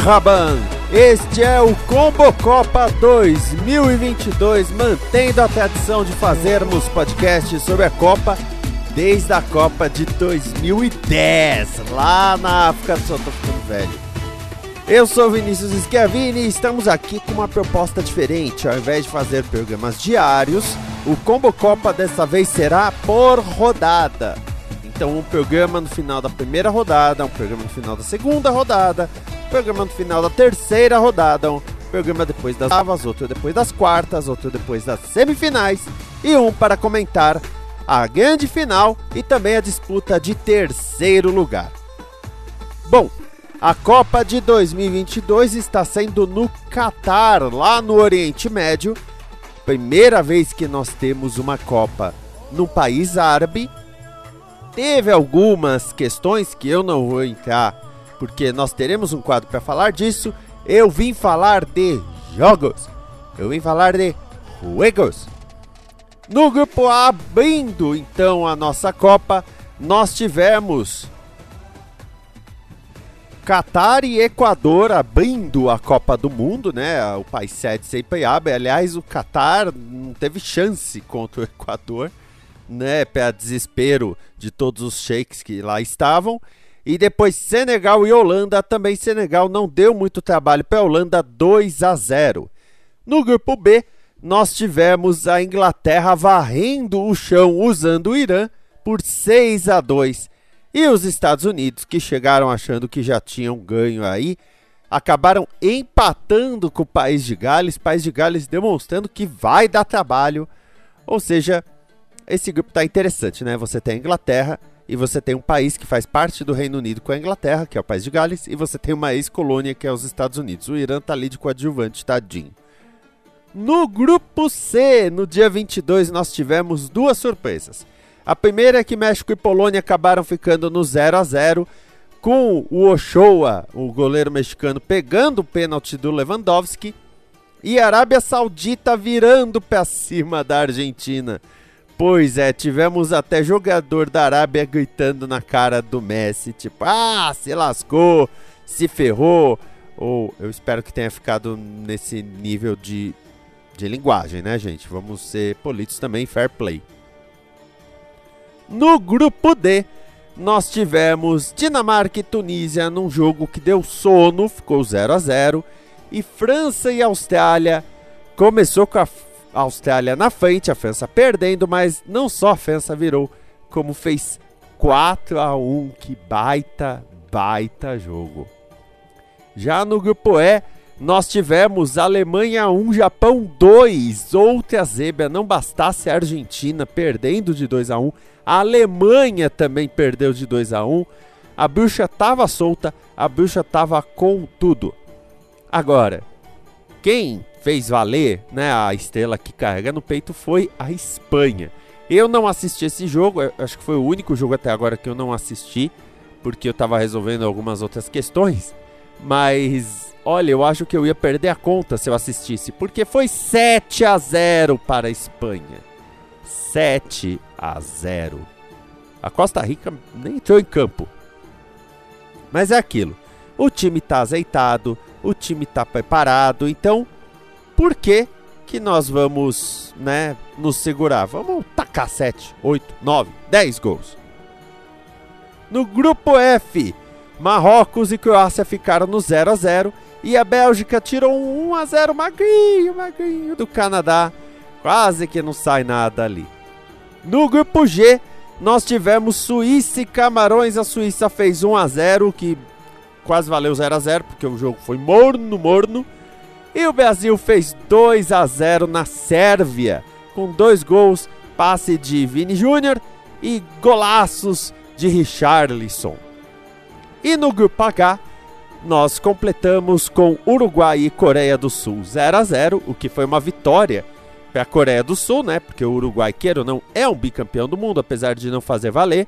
Marhaban! Este é o Combo Copa 2022, mantendo a tradição de fazermos podcasts sobre a Copa desde a Copa de 2010, lá na África do Sul. Tô ficando velho. Eu sou Vinícius Schiavini e estamos aqui com uma proposta diferente. Ao invés de fazer programas diários, o Combo Copa dessa vez será por rodada. Então, um programa no final da primeira rodada, um programa no final da segunda rodada, programa no final da terceira rodada, um programa depois das oitavas, outro depois das quartas, outro depois das semifinais e um para comentar a grande final e também a disputa de terceiro lugar. Bom, a Copa de 2022 está sendo no Catar, lá no Oriente Médio. Primeira vez que nós temos uma Copa num país árabe. Teve algumas questões que eu não vou entrar, porque nós teremos um quadro para falar disso. Eu vim falar de jogos. Eu vim falar de juegos. No grupo A, abrindo então a nossa Copa, nós tivemos Catar e Equador abrindo a Copa do Mundo, né? O país sede sempre abre. Aliás, o Catar não teve chance contra o Equador, né? Para desespero de todos os sheiks que lá estavam. E depois Senegal e Holanda, também Senegal não deu muito trabalho para a Holanda, 2 a 0. No grupo B, nós tivemos a Inglaterra varrendo o chão usando o Irã por 6 a 2. E os Estados Unidos, que chegaram achando que já tinham ganho aí, acabaram empatando com o País de Gales, País de Gales demonstrando que vai dar trabalho. Ou seja, esse grupo está interessante, né? Você tem a Inglaterra e você tem um país que faz parte do Reino Unido com a Inglaterra, que é o País de Gales, e você tem uma ex-colônia que é os Estados Unidos. O Irã tá ali de coadjuvante, tadinho. No grupo C, no dia 22, nós tivemos duas surpresas. A primeira é que México e Polônia acabaram ficando no 0 a 0 com o Ochoa, o goleiro mexicano, pegando o pênalti do Lewandowski e a Arábia Saudita virando para cima da Argentina. Pois é, tivemos até jogador da Arábia gritando na cara do Messi, tipo, ah, se lascou, se ferrou. Ou eu espero que tenha ficado nesse nível de, de linguagem, né, gente? Vamos ser politos também, fair play. No grupo D, nós tivemos Dinamarca e Tunísia num jogo que deu sono, ficou 0 a 0 e França e Austrália começou com a Austrália na frente, a França perdendo, mas não só a França virou, como fez 4 a 1, que baita, baita jogo. Já no grupo E, nós tivemos Alemanha 1, Japão 2. Outra zebra, não bastasse a Argentina perdendo de 2 a 1, a Alemanha também perdeu de 2 a 1. A bruxa estava solta, a bruxa estava com tudo. Agora, quem fez valer, né, a estrela que carrega no peito foi a Espanha. Eu não assisti esse jogo, acho que foi o único jogo até agora que eu não assisti, porque eu estava resolvendo algumas outras questões. Mas, olha, eu acho que eu ia perder a conta se eu assistisse, porque foi 7 a 0 para a Espanha. 7 a 0. A Costa Rica nem entrou em campo. Mas é aquilo. O time está azeitado, o time está preparado, então por que que nós vamos, né, nos segurar? Vamos tacar 7, 8, 9, 10 gols. No grupo F, Marrocos e Croácia ficaram no 0 a 0 e a Bélgica tirou um 1 a 0 magrinho, magrinho do Canadá. Quase que não sai nada ali. No grupo G, nós tivemos Suíça e Camarões. A Suíça fez 1 a 0, que quase valeu 0 a 0, porque o jogo foi morno, morno. E o Brasil fez 2 a 0 na Sérvia, com dois gols, passe de Vini Júnior e golaços de Richarlison. E no grupo H, nós completamos com Uruguai e Coreia do Sul 0 a 0, o que foi uma vitória para a Coreia do Sul, né? Porque o Uruguai, não, é um bicampeão do mundo, apesar de não fazer valer.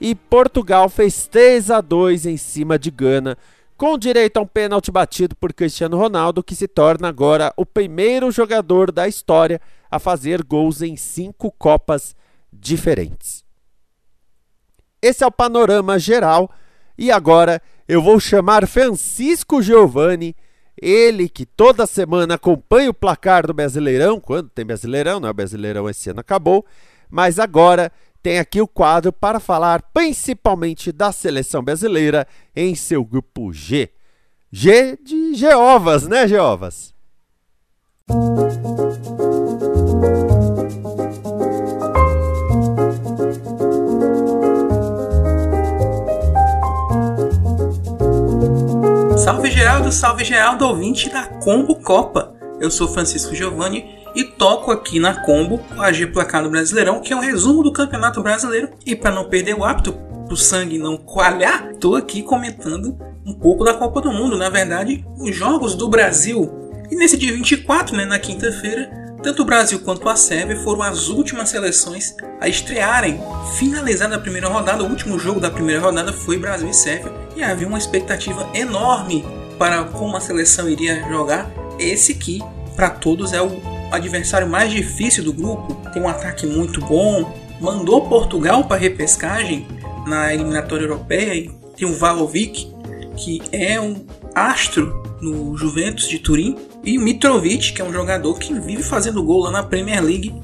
E Portugal fez 3 a 2 em cima de Gana, com direito a um pênalti batido por Cristiano Ronaldo, que se torna agora o primeiro jogador da história a fazer gols em cinco Copas diferentes. Esse é o panorama geral e agora eu vou chamar Francisco Giovanni, ele que toda semana acompanha o placar do Brasileirão, quando tem Brasileirão, não é Brasileirão esse ano acabou, mas agora tem aqui o quadro para falar principalmente da seleção brasileira em seu grupo G. G de Jeovas, né, Jeovas? Salve Geraldo, salve Geraldo, ouvinte da Combo Copa. Eu sou Francisco Giovanni e toco aqui na Combo o AG Placar do Brasileirão, que é um resumo do Campeonato Brasileiro. E para não perder o hábito, o sangue não coalhar, tô aqui comentando um pouco da Copa do Mundo, na verdade, os jogos do Brasil. E nesse dia 24, né, na quinta-feira, tanto o Brasil quanto a Sérvia foram as últimas seleções a estrearem. Finalizada a primeira rodada, o último jogo da primeira rodada foi Brasil e Sérvia, e havia uma expectativa enorme para como a seleção iria jogar. Esse que, para todos, é o adversário mais difícil do grupo. Tem um ataque muito bom, mandou Portugal para repescagem na eliminatória europeia. Tem o Valovic, que é um astro no Juventus de Turim, e o Mitrovic, que é um jogador que vive fazendo gol lá na Premier League,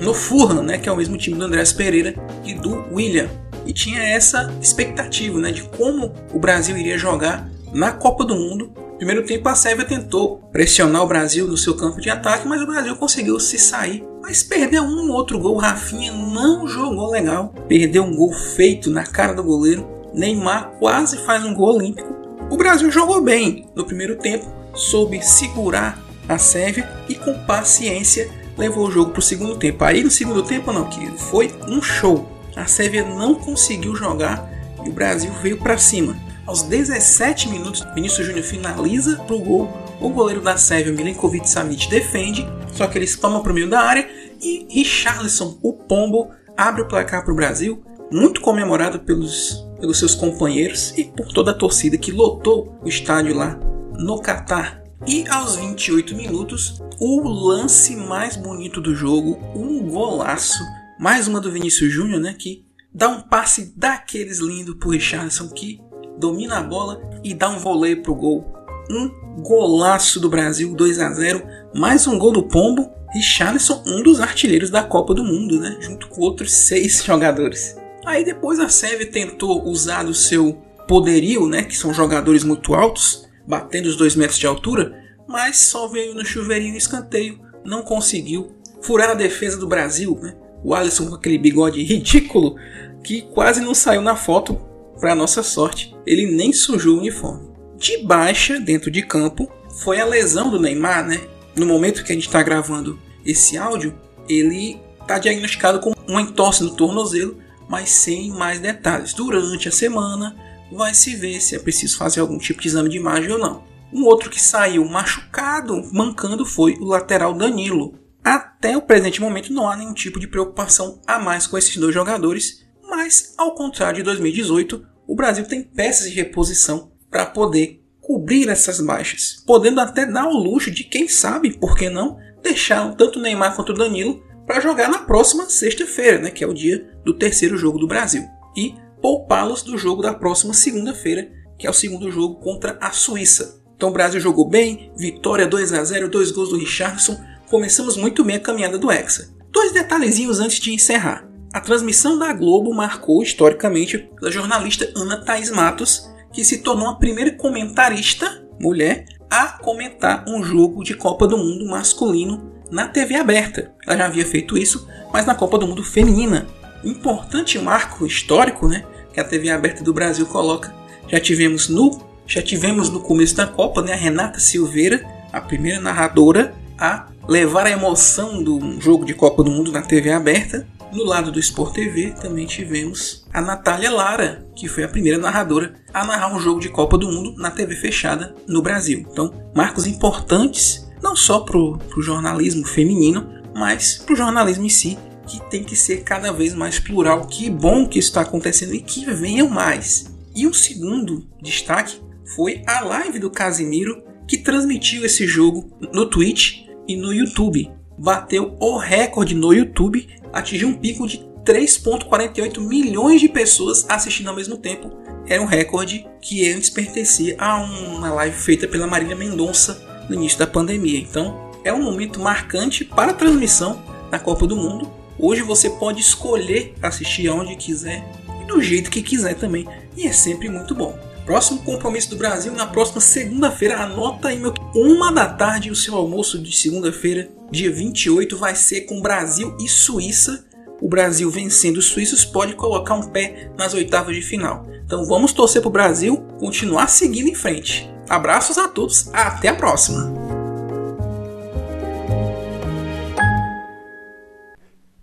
no Fulham, né, que é o mesmo time do Andrés Pereira e do William. E tinha essa expectativa né, de como o Brasil iria jogar na Copa do Mundo. Primeiro tempo a Sérvia tentou pressionar o Brasil no seu campo de ataque, mas o Brasil conseguiu se sair. Mas perdeu um outro gol. Rafinha não jogou legal. Perdeu um gol feito na cara do goleiro. Neymar quase faz um gol olímpico. O Brasil jogou bem no primeiro tempo, soube segurar a Sérvia e com paciência levou o jogo para o segundo tempo. Aí no segundo tempo não, que foi um show. A Sérvia não conseguiu jogar e o Brasil veio para cima. Aos 17 minutos, Vinícius Júnior finaliza para o gol. O goleiro da Sérvia, Milenkovic Savic, defende, só que eles tomam para o meio da área e Richarlison, o pombo, abre o placar para o Brasil, muito comemorado pelos, pelos seus companheiros e por toda a torcida que lotou o estádio lá no Catar. E aos 28 minutos, o lance mais bonito do jogo, um golaço, mais uma do Vinícius Júnior, né, que dá um passe daqueles lindo pro Richardson que domina a bola e dá um voleio pro gol. Um golaço do Brasil, 2 a 0, mais um gol do Pombo. Richarlison, um dos artilheiros da Copa do Mundo, né, junto com outros seis jogadores. Aí depois a Sérvia tentou usar do seu poderio, né, que são jogadores muito altos, batendo os dois metros de altura, mas só veio no chuveirinho escanteio, não conseguiu furar a defesa do Brasil. Né? O Alisson com aquele bigode ridículo que quase não saiu na foto, para nossa sorte, ele nem sujou o uniforme. De baixa, dentro de campo, foi a lesão do Neymar, né? No momento que a gente está gravando esse áudio, ele está diagnosticado com uma entorse no tornozelo, mas sem mais detalhes. Durante a semana, vai se ver se é preciso fazer algum tipo de exame de imagem ou não. Um outro que saiu machucado, mancando, foi o lateral Danilo. Até o presente momento não há nenhum tipo de preocupação a mais com esses dois jogadores, mas ao contrário de 2018, o Brasil tem peças de reposição para poder cobrir essas baixas, podendo até dar o luxo de quem sabe, por que não, deixar tanto o Neymar quanto o Danilo para jogar na próxima sexta-feira, né, que é o dia do terceiro jogo do Brasil. E poupá-los do jogo da próxima segunda-feira, que é o segundo jogo contra a Suíça. Então o Brasil jogou bem, vitória 2 a 0, dois gols do Richardson. Começamos muito bem a caminhada do Hexa. Dois detalhezinhos antes de encerrar. A transmissão da Globo marcou historicamente pela jornalista Ana Thaís Matos, que se tornou a primeira comentarista mulher a comentar um jogo de Copa do Mundo masculino na TV aberta. Ela já havia feito isso, mas na Copa do Mundo feminina. Importante marco histórico, né? que a TV aberta do Brasil coloca. Já tivemos no, já tivemos no começo da Copa né, a Renata Silveira, a primeira narradora a levar a emoção do jogo de Copa do Mundo na TV aberta. No lado do Sport TV também tivemos a Natália Lara, que foi a primeira narradora a narrar um jogo de Copa do Mundo na TV fechada no Brasil. Então, marcos importantes não só para o jornalismo feminino, mas para o jornalismo em si, que tem que ser cada vez mais plural. Que bom que isso está acontecendo e que venham mais. E um segundo destaque foi a live do Casimiro que transmitiu esse jogo no Twitch e no YouTube. Bateu o recorde no YouTube, atingiu um pico de 3,48 milhões de pessoas assistindo ao mesmo tempo. Era um recorde que antes pertencia a uma live feita pela Marília Mendonça no início da pandemia. Então, é um momento marcante para a transmissão da Copa do Mundo. Hoje você pode escolher assistir aonde quiser e do jeito que quiser também, e é sempre muito bom. Próximo compromisso do Brasil na próxima segunda-feira. Anota aí, meu. Uma da tarde, o seu almoço de segunda-feira, dia 28, vai ser com Brasil e Suíça. O Brasil vencendo os suíços pode colocar um pé nas oitavas de final. Então vamos torcer para o Brasil continuar seguindo em frente. Abraços a todos, até a próxima!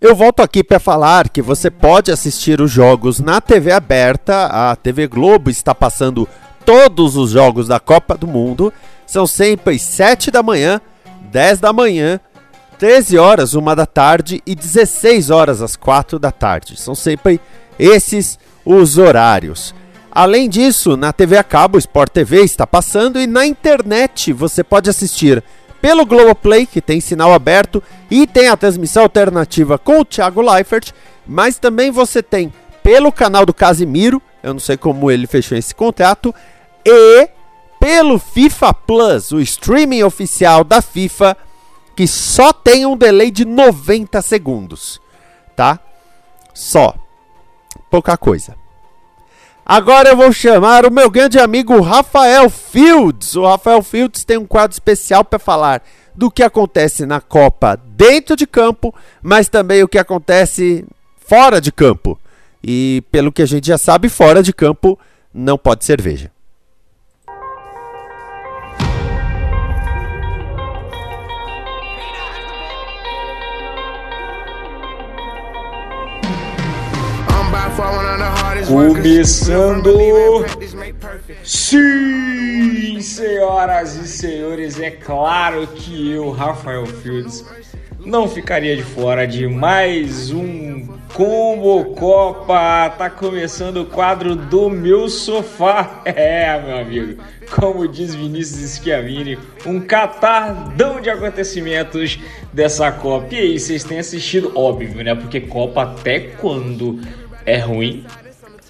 Eu volto aqui para falar que você pode assistir os jogos na TV aberta. A TV Globo está passando todos os jogos da Copa do Mundo. São sempre 7 da manhã, 10 da manhã, 13 horas, 1 da tarde e 16 horas às 4 da tarde. São sempre esses os horários. Além disso, na TV a cabo, Sport TV está passando e na internet você pode assistir pelo Globoplay, que tem sinal aberto, e tem a transmissão alternativa com o Thiago Leifert, mas também você tem pelo canal do Casimiro, eu não sei como ele fechou esse contrato, e pelo FIFA Plus, o streaming oficial da FIFA, que só tem um delay de 90 segundos, tá? Só. Pouca coisa. Agora eu vou chamar o meu grande amigo Rafael Fields. O Rafael Fields tem um quadro especial para falar do que acontece na Copa dentro de campo, mas também o que acontece fora de campo. E pelo que a gente já sabe, fora de campo não pode cerveja. Começando. Sim, senhoras e senhores, é claro que eu, Rafael Fields, não ficaria de fora de mais um Combo Copa. Tá começando o quadro do meu sofá. É, meu amigo. Como diz Vinícius Schiavini, um catardão de acontecimentos dessa Copa. E aí, vocês têm assistido, óbvio, né? Porque Copa até quando é ruim,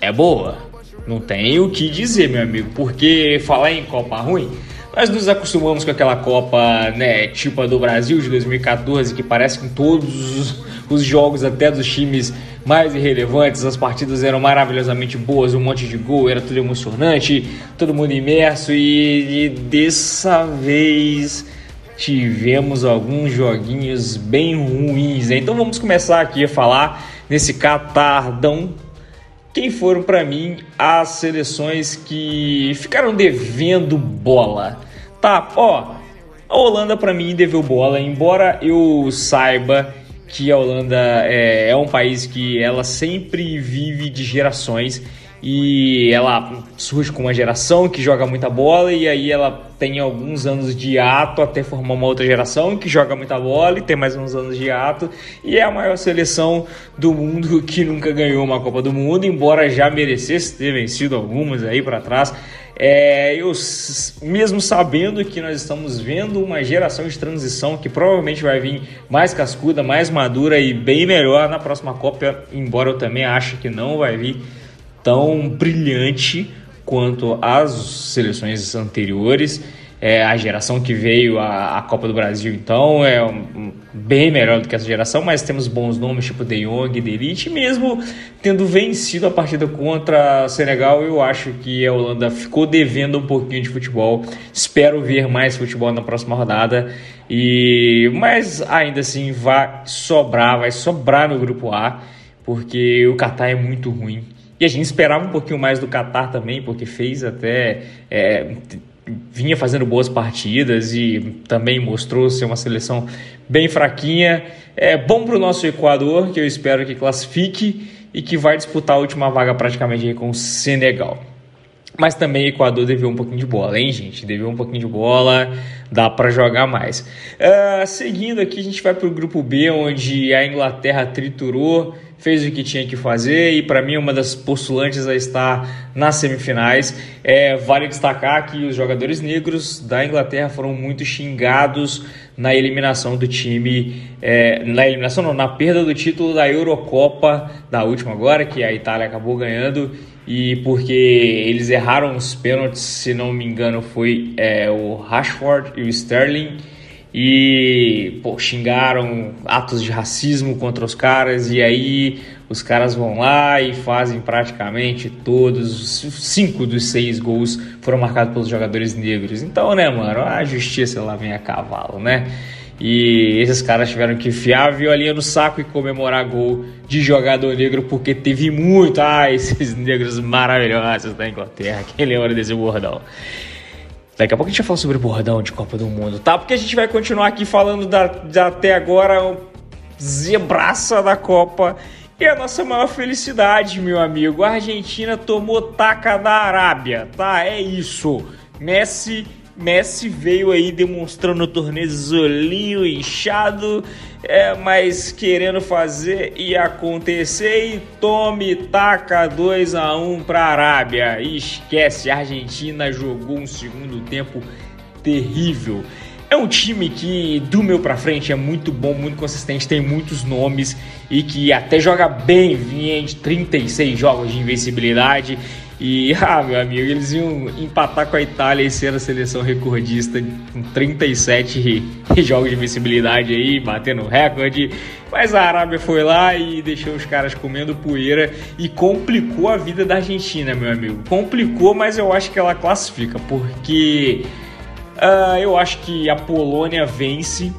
é boa. Não tem o que dizer, meu amigo, porque falar em Copa ruim, nós nos acostumamos com aquela Copa, né, tipo a do Brasil de 2014, que parece com todos os jogos, até dos times mais irrelevantes, as partidas eram maravilhosamente boas, um monte de gol, era tudo emocionante, todo mundo imerso e, e dessa vez tivemos alguns joguinhos bem ruins. Né? Então vamos começar aqui a falar nesse catardão quem foram para mim as seleções que ficaram devendo bola. Tá, ó, a Holanda para mim deveu bola, embora eu saiba que a Holanda é, é um país que ela sempre vive de gerações e ela surge com uma geração que joga muita bola e aí ela tem alguns anos de ato até formar uma outra geração que joga muita bola e tem mais uns anos de ato e é a maior seleção do mundo que nunca ganhou uma Copa do Mundo, embora já merecesse ter vencido algumas aí para trás. É, eu mesmo sabendo que nós estamos vendo uma geração de transição que provavelmente vai vir mais cascuda, mais madura e bem melhor na próxima Copa, embora eu também ache que não vai vir tão brilhante quanto as seleções anteriores. É, a geração que veio a Copa do Brasil, então, é um, bem melhor do que essa geração, mas temos bons nomes tipo De Jong, De Elite, mesmo tendo vencido a partida contra Senegal, eu acho que a Holanda ficou devendo um pouquinho de futebol. Espero ver mais futebol na próxima rodada, e mas ainda assim vai sobrar, vai sobrar no grupo A, porque o Qatar é muito ruim. E a gente esperava um pouquinho mais do Qatar também, porque fez até. É, vinha fazendo boas partidas e também mostrou ser uma seleção bem fraquinha. É bom para o nosso Equador, que eu espero que classifique. e que vai disputar a última vaga praticamente com o Senegal. Mas também o Equador deveu um pouquinho de bola, hein, gente? Deveu um pouquinho de bola, dá para jogar mais. Uh, seguindo aqui, a gente vai para o grupo B, onde a Inglaterra triturou, fez o que tinha que fazer e, para mim, uma das postulantes a estar nas semifinais. É, vale destacar que os jogadores negros da Inglaterra foram muito xingados na eliminação do time, é, na eliminação não, na perda do título da Eurocopa, da última agora, que a Itália acabou ganhando e porque eles erraram os pênaltis, se não me engano, foi é, o Rashford e o Sterling e pô, xingaram atos de racismo contra os caras e aí os caras vão lá e fazem praticamente todos os cinco dos seis gols foram marcados pelos jogadores negros. Então, né, mano, a justiça lá vem a cavalo, né? E esses caras tiveram que enfiar a violinha no saco e comemorar gol de jogador negro porque teve muito. Ah, esses negros maravilhosos da Inglaterra. Quem lembra desse bordão? Daqui a pouco a gente vai falar sobre o bordão de Copa do Mundo, tá? Porque a gente vai continuar aqui falando da, da até agora zebraça da Copa. E a nossa maior felicidade, meu amigo. A Argentina tomou taca da Arábia, tá? É isso. Messi Messi veio aí demonstrando o torneiozinho inchado, é, mas querendo fazer e acontecer e tome, taca 2 a 1 para a Arábia. E esquece, a Argentina jogou um segundo tempo terrível. É um time que, do meu para frente, é muito bom, muito consistente, tem muitos nomes e que até joga bem, vinha de 36 jogos de invencibilidade e, ah, meu amigo, eles iam empatar com a Itália e ser a seleção recordista com 37 jogos de visibilidade aí, batendo recorde. Mas a Arábia foi lá e deixou os caras comendo poeira e complicou a vida da Argentina, meu amigo. Complicou, mas eu acho que ela classifica, porque uh, eu acho que a Polônia vence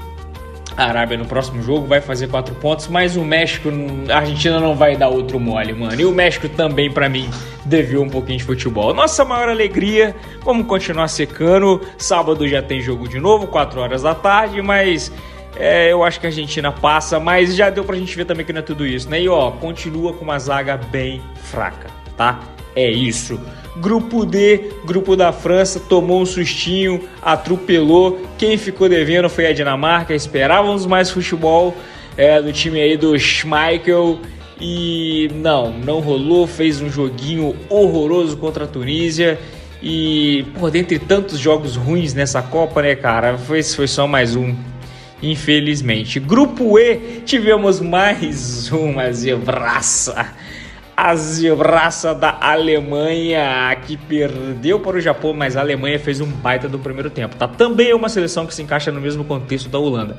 a Arábia no próximo jogo vai fazer quatro pontos, mas o México, a Argentina não vai dar outro mole, mano. E o México também, para mim, deveu um pouquinho de futebol. Nossa maior alegria, vamos continuar secando. Sábado já tem jogo de novo, 4 horas da tarde, mas é, eu acho que a Argentina passa, mas já deu pra gente ver também que não é tudo isso, né? E ó, continua com uma zaga bem fraca, tá? É isso. Grupo D, grupo da França, tomou um sustinho, atropelou. Quem ficou devendo foi a Dinamarca. Esperávamos mais futebol é, do time aí do Schmeichel. E não, não rolou. Fez um joguinho horroroso contra a Tunísia. E, por dentre tantos jogos ruins nessa Copa, né, cara? Foi, foi só mais um infelizmente. Grupo E, tivemos mais uma zebraça a zebraça da Alemanha, que perdeu para o Japão, mas a Alemanha fez um baita do primeiro tempo. Tá? Também é uma seleção que se encaixa no mesmo contexto da Holanda.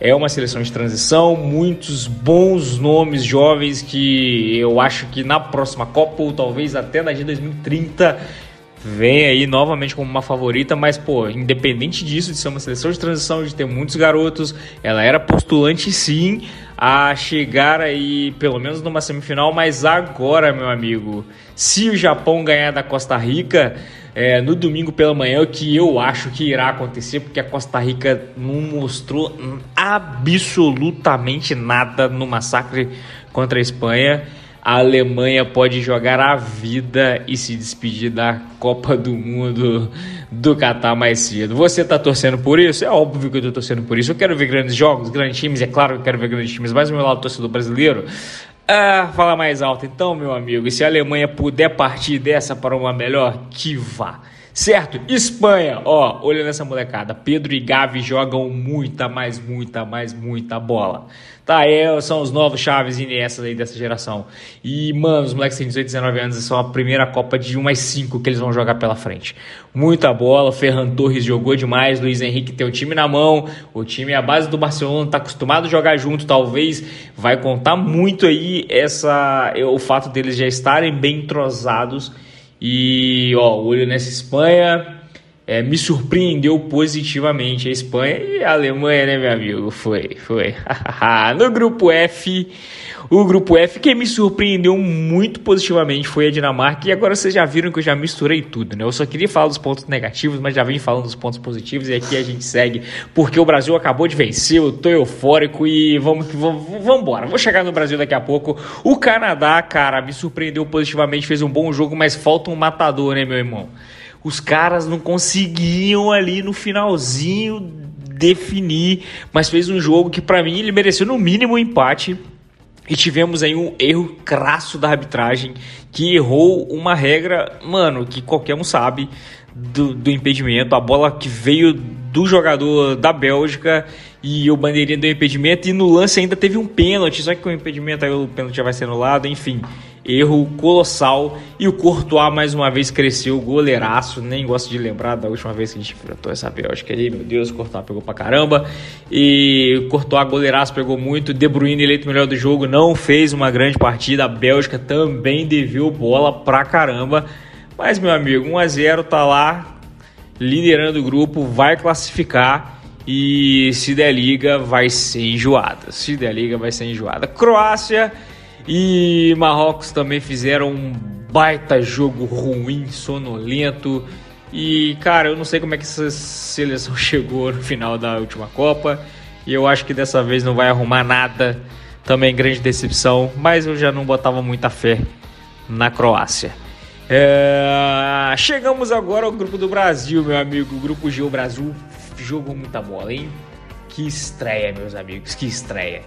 É uma seleção de transição, muitos bons nomes jovens que eu acho que na próxima Copa, ou talvez até na de 2030, vem aí novamente como uma favorita, mas pô, independente disso, de ser uma seleção de transição, de ter muitos garotos, ela era postulante sim a chegar aí pelo menos numa semifinal, mas agora, meu amigo, se o Japão ganhar da Costa Rica é, no domingo pela manhã, o que eu acho que irá acontecer, porque a Costa Rica não mostrou absolutamente nada no massacre contra a Espanha a Alemanha pode jogar a vida e se despedir da Copa do Mundo do Catar mais cedo. Você está torcendo por isso? É óbvio que eu estou torcendo por isso. Eu quero ver grandes jogos, grandes times, é claro que eu quero ver grandes times, mas o meu lado torcedor brasileiro. Ah, fala mais alto então, meu amigo. E se a Alemanha puder partir dessa para uma melhor, que vá. Certo? Espanha, ó, olha nessa molecada. Pedro e Gavi jogam muita, mais muita, mais muita bola. Tá, é, são os novos Chaves e Iniestas aí dessa geração. E, mano, os moleques têm 18, 19 anos, são a primeira Copa de 1 mais 5 que eles vão jogar pela frente. Muita bola, Ferran Torres jogou demais, Luiz Henrique tem o time na mão, o time é a base do Barcelona, tá acostumado a jogar junto, talvez vai contar muito aí essa o fato deles já estarem bem entrosados e, ó, olho nessa Espanha. é, me surpreendeu positivamente a Espanha e a Alemanha, né, meu amigo? Foi, foi. no grupo F, o grupo F, quem me surpreendeu muito positivamente foi a Dinamarca. E agora vocês já viram que eu já misturei tudo, né? Eu só queria falar dos pontos negativos, mas já vim falando dos pontos positivos. E aqui a gente segue, porque o Brasil acabou de vencer. Eu tô eufórico e vamos que vamos, vamos embora. Vou chegar no Brasil daqui a pouco. O Canadá, cara, me surpreendeu positivamente, fez um bom jogo, mas falta um matador, né, meu irmão? Os caras não conseguiam ali no finalzinho definir, mas fez um jogo que para mim ele mereceu no mínimo um empate e tivemos aí um erro crasso da arbitragem que errou uma regra, mano, que qualquer um sabe do, do impedimento. A bola que veio do jogador da Bélgica e o bandeirinha deu impedimento. E no lance ainda teve um pênalti, só que com o impedimento aí o pênalti já vai ser anulado, enfim erro colossal. E o Courtois mais uma vez cresceu, goleiraço. Nem gosto de lembrar da última vez que a gente enfrentou essa Bélgica aí. Meu Deus, o Courtois pegou pra caramba. E o Courtois, goleiraço, pegou muito. De Bruyne, eleito melhor do jogo, não fez uma grande partida. A Bélgica também deveu bola pra caramba. Mas, meu amigo, 1x0 tá lá, liderando o grupo, vai classificar. E se der liga, vai ser enjoada. Se der liga, vai ser enjoada. Croácia e Marrocos também fizeram um baita jogo ruim, sonolento. E, cara, eu não sei como é que essa seleção chegou no final da última Copa. E eu acho que dessa vez não vai arrumar nada. Também grande decepção, mas eu já não botava muita fé na Croácia. É... Chegamos agora ao grupo do Brasil, meu amigo. O grupo G, o Brasil jogou muita bola, hein? Que estreia, meus amigos, que estreia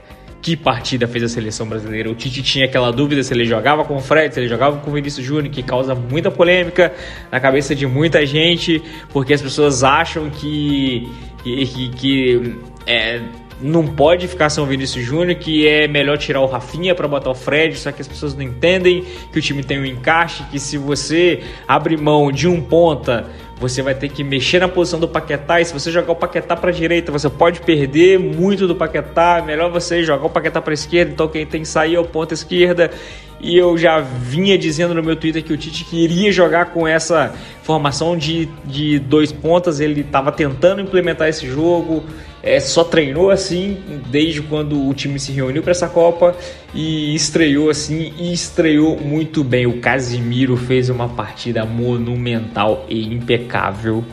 que partida fez a seleção brasileira. O Tite tinha aquela dúvida se ele jogava com o Fred, se ele jogava com o Vinícius Júnior, que causa muita polêmica na cabeça de muita gente, porque as pessoas acham que, que, que, que é, não pode ficar sem o Vinícius Júnior, que é melhor tirar o Rafinha para botar o Fred, só que as pessoas não entendem que o time tem um encaixe, que se você abre mão de um ponta você vai ter que mexer na posição do Paquetá e se você jogar o Paquetá para direita, você pode perder muito do Paquetá. Melhor você jogar o Paquetá para esquerda, então quem tem que sair é o ponta esquerda. E eu já vinha dizendo no meu Twitter que o Tite queria jogar com essa formação de, de dois pontas, ele estava tentando implementar esse jogo é, só treinou assim desde quando o time se reuniu para essa Copa e estreou assim e estreou muito bem. O Casimiro fez uma partida monumental e impecável.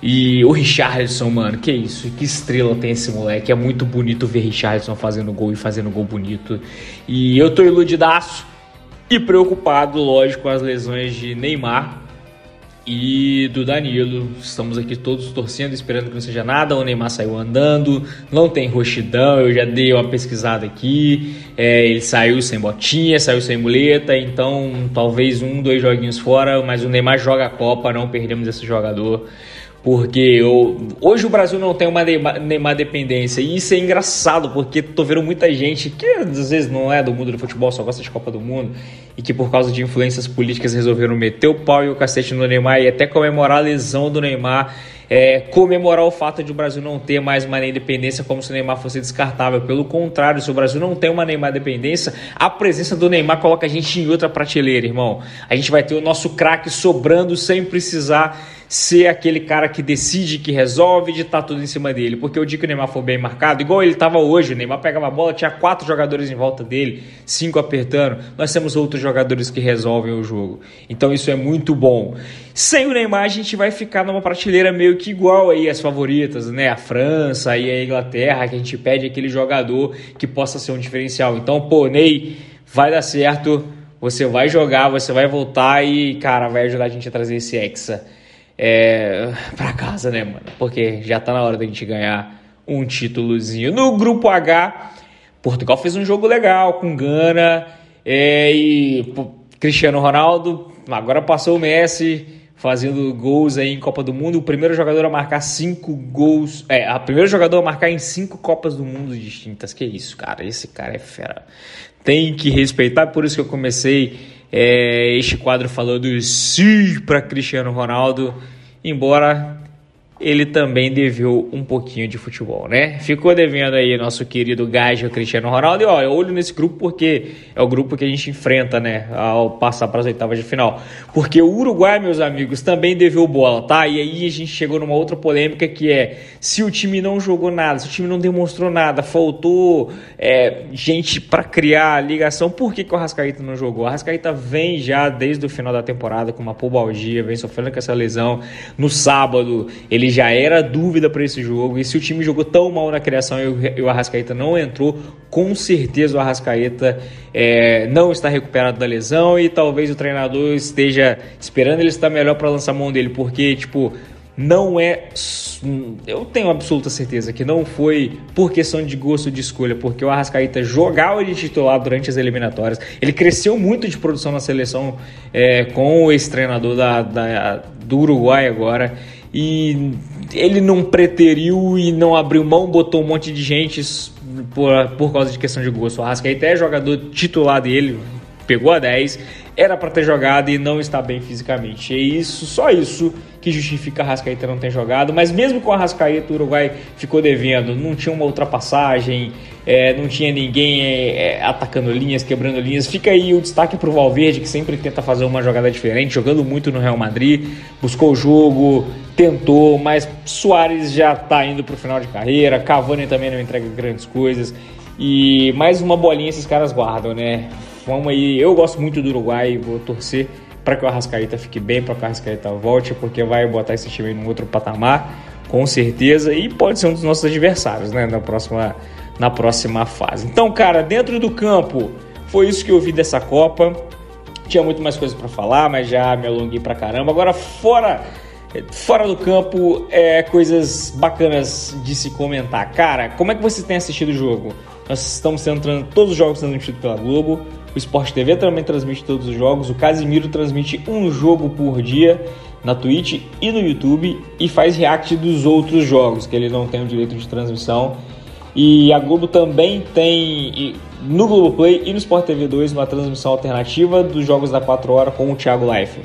E o Richardson, mano, que isso, que estrela tem esse moleque. É muito bonito ver Richardson fazendo gol e fazendo gol bonito. E eu tô iludidaço e preocupado, lógico, com as lesões de Neymar e do Danilo. Estamos aqui todos torcendo, esperando que não seja nada. O Neymar saiu andando, não tem roxidão. Eu já dei uma pesquisada aqui. É, ele saiu sem botinha, saiu sem muleta, então talvez um, dois joguinhos fora. Mas o Neymar joga a Copa, não perdemos esse jogador porque eu, hoje o Brasil não tem uma Neymar, Neymar, dependência e isso é engraçado porque tô vendo muita gente que às vezes não é do mundo do futebol, só gosta de Copa do Mundo e que por causa de influências políticas resolveram meter o pau e o cacete no Neymar e até comemorar a lesão do Neymar é, comemorar o fato de o Brasil não ter mais uma independência como se o Neymar fosse descartável. Pelo contrário, se o Brasil não tem uma Neymar dependência, a presença do Neymar coloca a gente em outra prateleira, irmão. A gente vai ter o nosso craque sobrando sem precisar ser aquele cara que decide, que resolve, de estar tá tudo em cima dele. Porque o dia que o Neymar for bem marcado, igual ele estava hoje, o Neymar pegava a bola, tinha quatro jogadores em volta dele, cinco apertando. Nós temos outros jogadores que resolvem o jogo. Então isso é muito bom. Sem o Neymar, a gente vai ficar numa prateleira meio que igual aí as favoritas, né? A França e a Inglaterra, que a gente pede aquele jogador que possa ser um diferencial. Então, pô, Ney, vai dar certo. Você vai jogar, você vai voltar e, cara, vai ajudar a gente a trazer esse Hexa é, para casa, né, mano? Porque já tá na hora da gente ganhar um títulozinho. No grupo H, Portugal fez um jogo legal com Gana é, e pô, Cristiano Ronaldo. Agora passou o Messi fazendo gols aí em Copa do Mundo. O primeiro jogador a marcar cinco gols. É, a primeiro jogador a marcar em cinco Copas do Mundo distintas. Que isso, cara? Esse cara é fera. Tem que respeitar, por isso que eu comecei é, este quadro falando sim para Cristiano Ronaldo. Embora ele também deveu um pouquinho de futebol, né? Ficou devendo aí nosso querido Gajo Cristiano Ronaldo. E olha, olho nesse grupo porque é o grupo que a gente enfrenta, né? Ao passar para as oitavas de final. Porque o Uruguai, meus amigos, também deveu bola, tá? E aí a gente chegou numa outra polêmica que é se o time não jogou nada, se o time não demonstrou nada, faltou é, gente para criar ligação, por que, que o Arrascaeta não jogou? O Arrascaeta vem já desde o final da temporada com uma pubalgia, vem sofrendo com essa lesão. No sábado, ele ele já era dúvida para esse jogo. E se o time jogou tão mal na criação e o Arrascaeta não entrou, com certeza o Arrascaeta é, não está recuperado da lesão e talvez o treinador esteja esperando ele estar melhor para lançar a mão dele, porque, tipo, não é. Eu tenho absoluta certeza que não foi por questão de gosto de escolha, porque o Arrascaeta jogava de titular durante as eliminatórias. Ele cresceu muito de produção na seleção é, com esse treinador da, da, do Uruguai agora e ele não preteriu e não abriu mão, botou um monte de gente por, por causa de questão de gosto. O Arrascaeta é jogador titular dele, pegou a 10, era para ter jogado e não está bem fisicamente. É isso, só isso que justifica a Arrascaeta não ter jogado, mas mesmo com a Arrascaeta o Uruguai ficou devendo, não tinha uma ultrapassagem, é, não tinha ninguém é, é, atacando linhas, quebrando linhas. Fica aí o destaque para o Valverde, que sempre tenta fazer uma jogada diferente, jogando muito no Real Madrid, buscou o jogo, tentou, mas Soares já está indo para o final de carreira, Cavani também não entrega grandes coisas. E mais uma bolinha esses caras guardam, né? Vamos aí, eu gosto muito do Uruguai, vou torcer para que o Arrascaeta fique bem, para que o Arrascaeta volte, porque vai botar esse time em outro patamar, com certeza, e pode ser um dos nossos adversários, né, na próxima, na próxima fase. Então, cara, dentro do campo, foi isso que eu vi dessa Copa. Tinha muito mais coisas para falar, mas já me alonguei pra caramba. Agora, fora fora do campo, é coisas bacanas de se comentar. Cara, como é que você tem assistido o jogo? Nós estamos entrando todos os jogos sendo transmitidos pela Globo. O Sport TV também transmite todos os jogos. O Casimiro transmite um jogo por dia na Twitch e no YouTube e faz react dos outros jogos que ele não tem o direito de transmissão. E a Globo também tem no Globoplay e no Sport TV 2 uma transmissão alternativa dos jogos da 4 horas com o Thiago Life.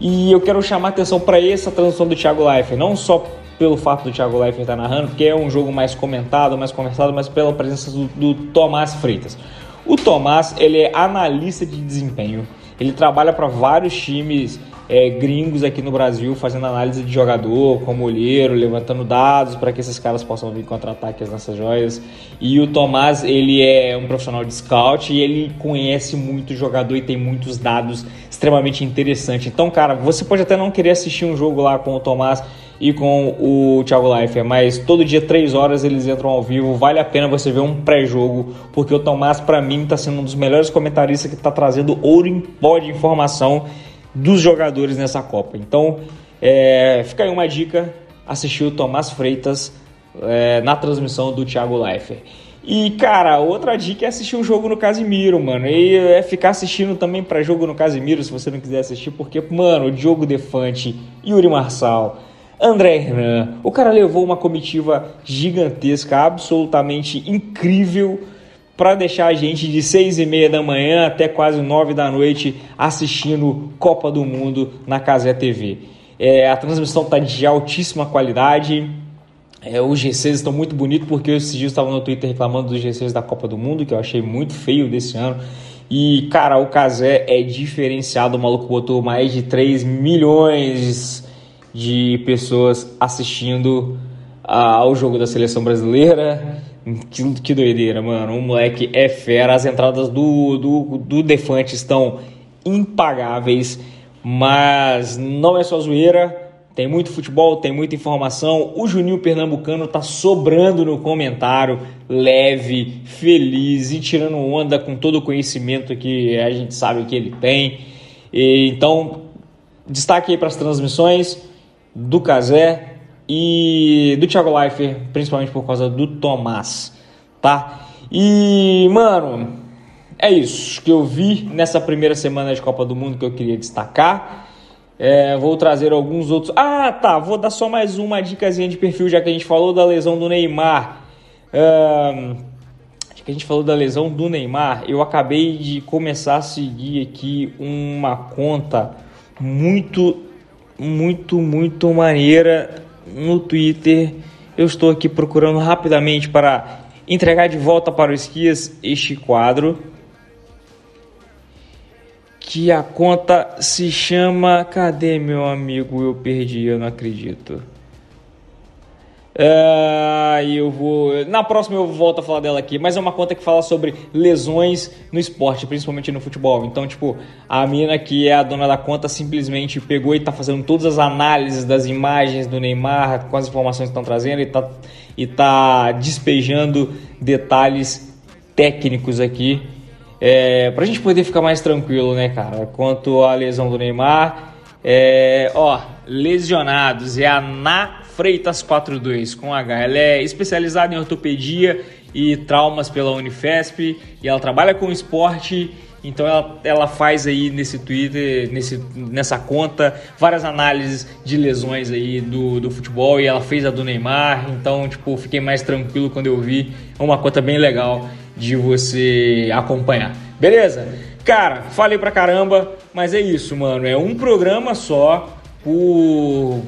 E eu quero chamar atenção para essa transmissão do Thiago Life, não só pelo fato do Thiago Life estar narrando, porque é um jogo mais comentado, mais conversado, mas pela presença do, do Tomás Freitas. O Tomás, ele é analista de desempenho. Ele trabalha para vários times é, gringos aqui no Brasil, fazendo análise de jogador, como olheiro, levantando dados para que esses caras possam vir contra-ataques nessas joias. E o Tomás, ele é um profissional de scout e ele conhece muito jogador e tem muitos dados extremamente interessantes. Então, cara, você pode até não querer assistir um jogo lá com o Tomás e com o Thiago Leifert, mas todo dia, 3 horas, eles entram ao vivo. Vale a pena você ver um pré-jogo, porque o Tomás, para mim, está sendo um dos melhores comentaristas que está trazendo ouro em pó de informação dos jogadores nessa Copa. Então, é, fica aí uma dica: assistir o Tomás Freitas é, na transmissão do Thiago Leifert. E, cara, outra dica é assistir um jogo no Casimiro, mano. E é ficar assistindo também para jogo no Casimiro, se você não quiser assistir, porque, mano, o Diogo Defante, Yuri Marçal, André Hernan. O cara levou uma comitiva gigantesca, absolutamente incrível, para deixar a gente de seis e meia da manhã até quase nove da noite assistindo Copa do Mundo na Casé TV. É, a transmissão está de altíssima qualidade. É, os GCs estão muito bonitos porque esses dias estava no Twitter reclamando dos GCs da Copa do Mundo, que eu achei muito feio desse ano. E, cara, o Casé é diferenciado. O maluco botou mais de 3 milhões de pessoas assistindo ao jogo da seleção brasileira. Que, que doideira, mano. O moleque é fera. As entradas do, do, do Defante estão impagáveis. Mas não é só zoeira. Tem muito futebol, tem muita informação. O Juninho Pernambucano tá sobrando no comentário, leve, feliz e tirando onda com todo o conhecimento que a gente sabe que ele tem. E, então, destaque aí para as transmissões do Casé e do Thiago Leifert, principalmente por causa do Tomás, tá? E, mano, é isso que eu vi nessa primeira semana de Copa do Mundo que eu queria destacar. É, vou trazer alguns outros. Ah, tá. Vou dar só mais uma dicasinha de perfil, já que a gente falou da lesão do Neymar. Um, já que a gente falou da lesão do Neymar, eu acabei de começar a seguir aqui uma conta muito muito, muito maneira no Twitter. Eu estou aqui procurando rapidamente para entregar de volta para o Esquias este quadro. Que a conta se chama. Cadê meu amigo? Eu perdi, eu não acredito. Uh, eu vou. Na próxima eu volto a falar dela aqui, mas é uma conta que fala sobre lesões no esporte, principalmente no futebol. Então, tipo, a mina que é a dona da conta simplesmente pegou e tá fazendo todas as análises das imagens do Neymar com as informações que estão trazendo e tá, e tá despejando detalhes técnicos aqui. É, pra gente poder ficar mais tranquilo, né, cara? Quanto à lesão do Neymar, é, ó, lesionados é a Na Freitas 42 com H. Ela é especializada em ortopedia e traumas pela Unifesp e ela trabalha com esporte. Então ela, ela faz aí nesse Twitter, nesse, nessa conta, várias análises de lesões aí do, do futebol e ela fez a do Neymar. Então, tipo, fiquei mais tranquilo quando eu vi. É uma conta bem legal de você acompanhar. Beleza? Cara, falei pra caramba, mas é isso, mano. É um programa só por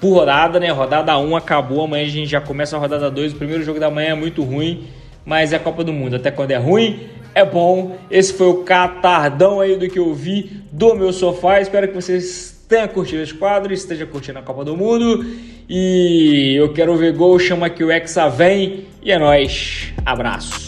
por rodada, né? Rodada 1 acabou, amanhã a gente já começa a rodada 2. O primeiro jogo da manhã é muito ruim, mas é Copa do Mundo. Até quando é ruim, é bom. Esse foi o catardão aí do que eu vi do meu sofá. Espero que vocês tenham curtido esse quadro, esteja curtindo a Copa do Mundo. E eu quero ver gol, chama que o Hexa vem. E é nóis. Abraço.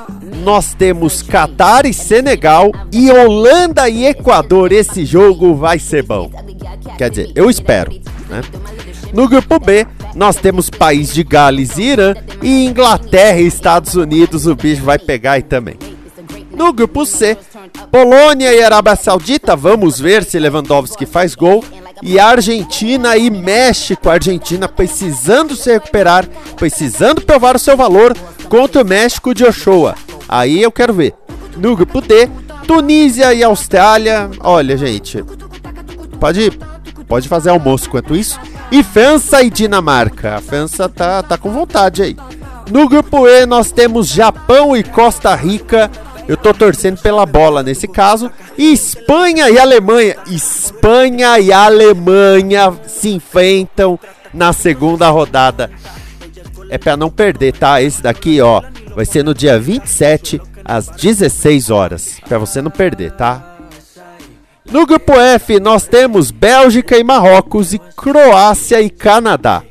nós temos Catar e Senegal e Holanda e Equador. Esse jogo vai ser bom. Quer dizer, eu espero. Né? No grupo B, nós temos país de Gales e Irã e Inglaterra e Estados Unidos. O bicho vai pegar aí também. No grupo C, Polônia e Arábia Saudita. Vamos ver se Lewandowski faz gol. E Argentina e México. A Argentina precisando se recuperar, precisando provar o seu valor contra o México de Ochoa. Aí eu quero ver. No grupo D, Tunísia e Austrália. Olha, gente. Pode, pode fazer almoço quanto isso. E França e Dinamarca. A França tá, tá com vontade aí. No grupo E, nós temos Japão e Costa Rica. Eu tô torcendo pela bola nesse caso. E Espanha e Alemanha. Espanha e Alemanha se enfrentam na segunda rodada. É para não perder, tá? Esse daqui, ó, Vai ser no dia 27, às 16 horas. Para você não perder, tá? No grupo F, nós temos Bélgica e Marrocos e Croácia e Canadá.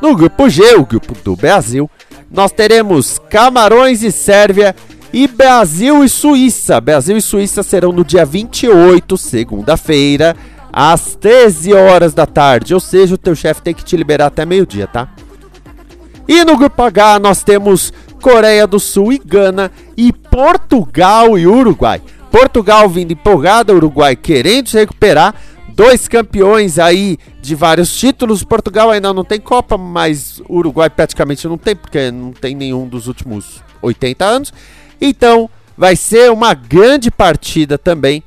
No grupo G, o grupo do Brasil, nós teremos Camarões e Sérvia e Brasil e Suíça. Brasil e Suíça serão no dia 28, segunda-feira, às 13 horas da tarde. Ou seja, o teu chefe tem que te liberar até meio-dia, tá? E no grupo H nós temos Coreia do Sul e Gana e Portugal e Uruguai. Portugal vindo empolgada, Uruguai querendo se recuperar. Dois campeões aí de vários títulos. Portugal ainda não tem Copa, mas Uruguai praticamente não tem, porque não tem nenhum dos últimos 80 anos. Então vai ser uma grande partida também.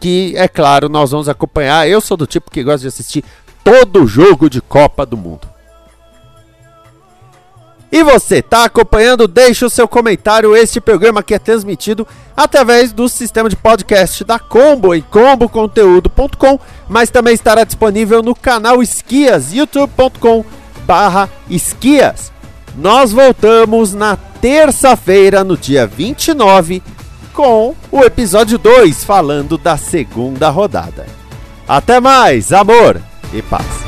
Que é claro, nós vamos acompanhar. Eu sou do tipo que gosta de assistir todo jogo de Copa do Mundo. E você, tá acompanhando? Deixe o seu comentário. Este programa aqui é transmitido através do sistema de podcast da Combo em comboconteúdo.com, mas também estará disponível no canal Esquias, youtube.com barra esquias. Nós voltamos na terça-feira, no dia 29, com o episódio 2, falando da segunda rodada. Até mais, amor e paz.